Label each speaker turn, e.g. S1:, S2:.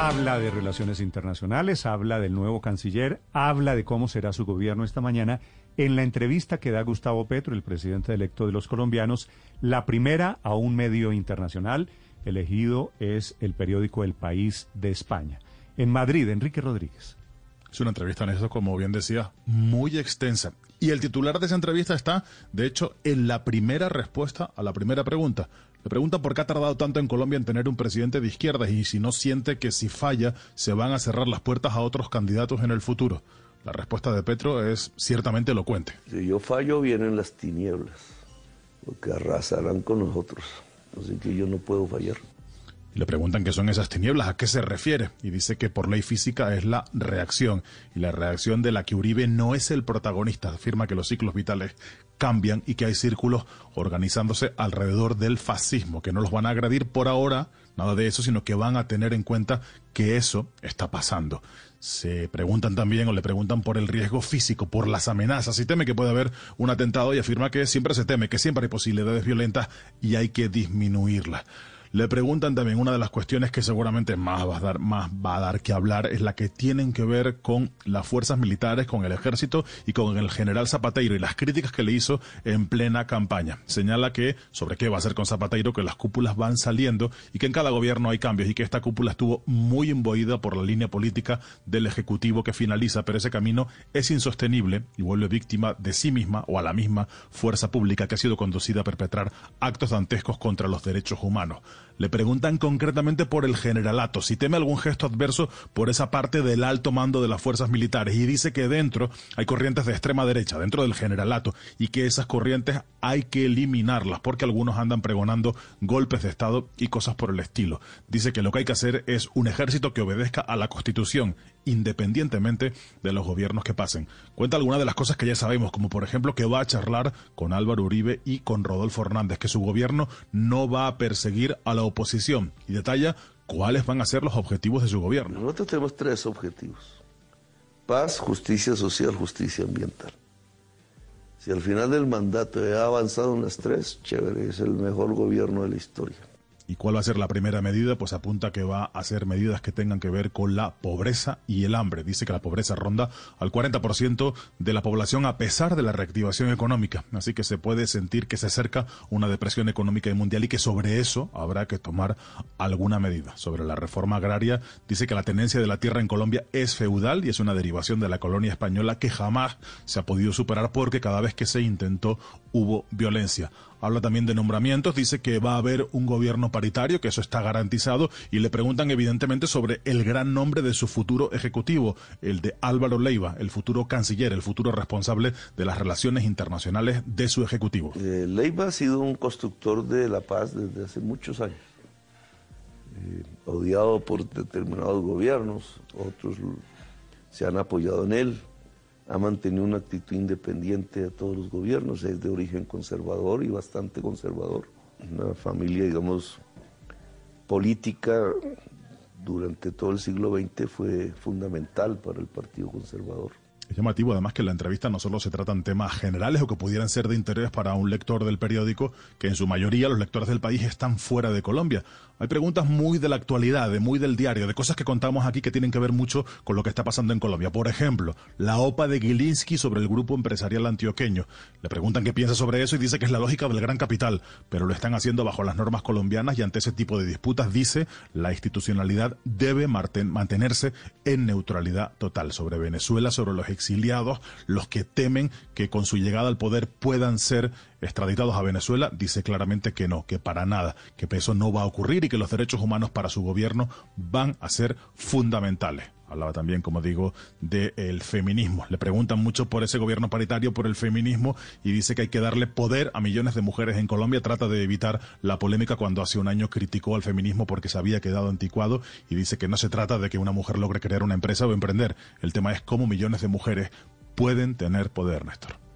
S1: Habla de relaciones internacionales, habla del nuevo canciller, habla de cómo será su gobierno esta mañana. En la entrevista que da Gustavo Petro, el presidente electo de los colombianos, la primera a un medio internacional, elegido es el periódico El País de España. En Madrid, Enrique Rodríguez.
S2: Es una entrevista, en eso, como bien decía, muy extensa. Y el titular de esa entrevista está, de hecho, en la primera respuesta a la primera pregunta. Le pregunta por qué ha tardado tanto en Colombia en tener un presidente de izquierda y si no siente que si falla se van a cerrar las puertas a otros candidatos en el futuro. La respuesta de Petro es ciertamente elocuente.
S3: Si yo fallo, vienen las tinieblas, lo que arrasarán con nosotros. Así que yo no puedo fallar.
S2: Le preguntan qué son esas tinieblas, a qué se refiere, y dice que por ley física es la reacción, y la reacción de la que Uribe no es el protagonista, afirma que los ciclos vitales cambian y que hay círculos organizándose alrededor del fascismo, que no los van a agredir por ahora, nada de eso, sino que van a tener en cuenta que eso está pasando. Se preguntan también o le preguntan por el riesgo físico, por las amenazas, y teme que puede haber un atentado y afirma que siempre se teme, que siempre hay posibilidades violentas y hay que disminuirlas. Le preguntan también una de las cuestiones que seguramente más va a dar, más va a dar que hablar es la que tienen que ver con las fuerzas militares, con el ejército y con el general Zapateiro y las críticas que le hizo en plena campaña. Señala que sobre qué va a hacer con Zapateiro, que las cúpulas van saliendo y que en cada gobierno hay cambios y que esta cúpula estuvo muy imbuida por la línea política del ejecutivo que finaliza, pero ese camino es insostenible y vuelve víctima de sí misma o a la misma fuerza pública que ha sido conducida a perpetrar actos dantescos contra los derechos humanos. Le preguntan concretamente por el generalato, si teme algún gesto adverso por esa parte del alto mando de las fuerzas militares y dice que dentro hay corrientes de extrema derecha, dentro del generalato, y que esas corrientes hay que eliminarlas porque algunos andan pregonando golpes de Estado y cosas por el estilo. Dice que lo que hay que hacer es un ejército que obedezca a la Constitución independientemente de los gobiernos que pasen. Cuenta algunas de las cosas que ya sabemos, como por ejemplo que va a charlar con Álvaro Uribe y con Rodolfo Hernández, que su gobierno no va a perseguir a la oposición y detalla cuáles van a ser los objetivos de su gobierno.
S3: Nosotros tenemos tres objetivos. Paz, justicia social, justicia ambiental. Si al final del mandato he avanzado en las tres, chévere, es el mejor gobierno de la historia.
S2: ¿Y cuál va a ser la primera medida? Pues apunta que va a ser medidas que tengan que ver con la pobreza y el hambre. Dice que la pobreza ronda al 40% de la población a pesar de la reactivación económica. Así que se puede sentir que se acerca una depresión económica y mundial y que sobre eso habrá que tomar alguna medida. Sobre la reforma agraria, dice que la tenencia de la tierra en Colombia es feudal y es una derivación de la colonia española que jamás se ha podido superar porque cada vez que se intentó hubo violencia. Habla también de nombramientos, dice que va a haber un gobierno paritario, que eso está garantizado, y le preguntan evidentemente sobre el gran nombre de su futuro ejecutivo, el de Álvaro Leiva, el futuro canciller, el futuro responsable de las relaciones internacionales de su ejecutivo.
S3: Eh, Leiva ha sido un constructor de la paz desde hace muchos años, eh, odiado por determinados gobiernos, otros se han apoyado en él ha mantenido una actitud independiente a todos los gobiernos, es de origen conservador y bastante conservador. Una familia, digamos, política durante todo el siglo XX fue fundamental para el Partido Conservador.
S2: Es llamativo además que en la entrevista no solo se tratan temas generales o que pudieran ser de interés para un lector del periódico, que en su mayoría los lectores del país están fuera de Colombia. Hay preguntas muy de la actualidad, muy del diario, de cosas que contamos aquí que tienen que ver mucho con lo que está pasando en Colombia. Por ejemplo, la OPA de Gilinski sobre el grupo empresarial antioqueño. Le preguntan qué piensa sobre eso y dice que es la lógica del gran capital, pero lo están haciendo bajo las normas colombianas y ante ese tipo de disputas dice la institucionalidad debe mantenerse en neutralidad total sobre Venezuela, sobre los exiliados, los que temen que con su llegada al poder puedan ser extraditados a Venezuela, dice claramente que no, que para nada, que eso no va a ocurrir y que los derechos humanos para su gobierno van a ser fundamentales. Hablaba también, como digo, del feminismo. Le preguntan mucho por ese gobierno paritario, por el feminismo, y dice que hay que darle poder a millones de mujeres en Colombia. Trata de evitar la polémica cuando hace un año criticó al feminismo porque se había quedado anticuado y dice que no se trata de que una mujer logre crear una empresa o emprender. El tema es cómo millones de mujeres pueden tener poder, Néstor.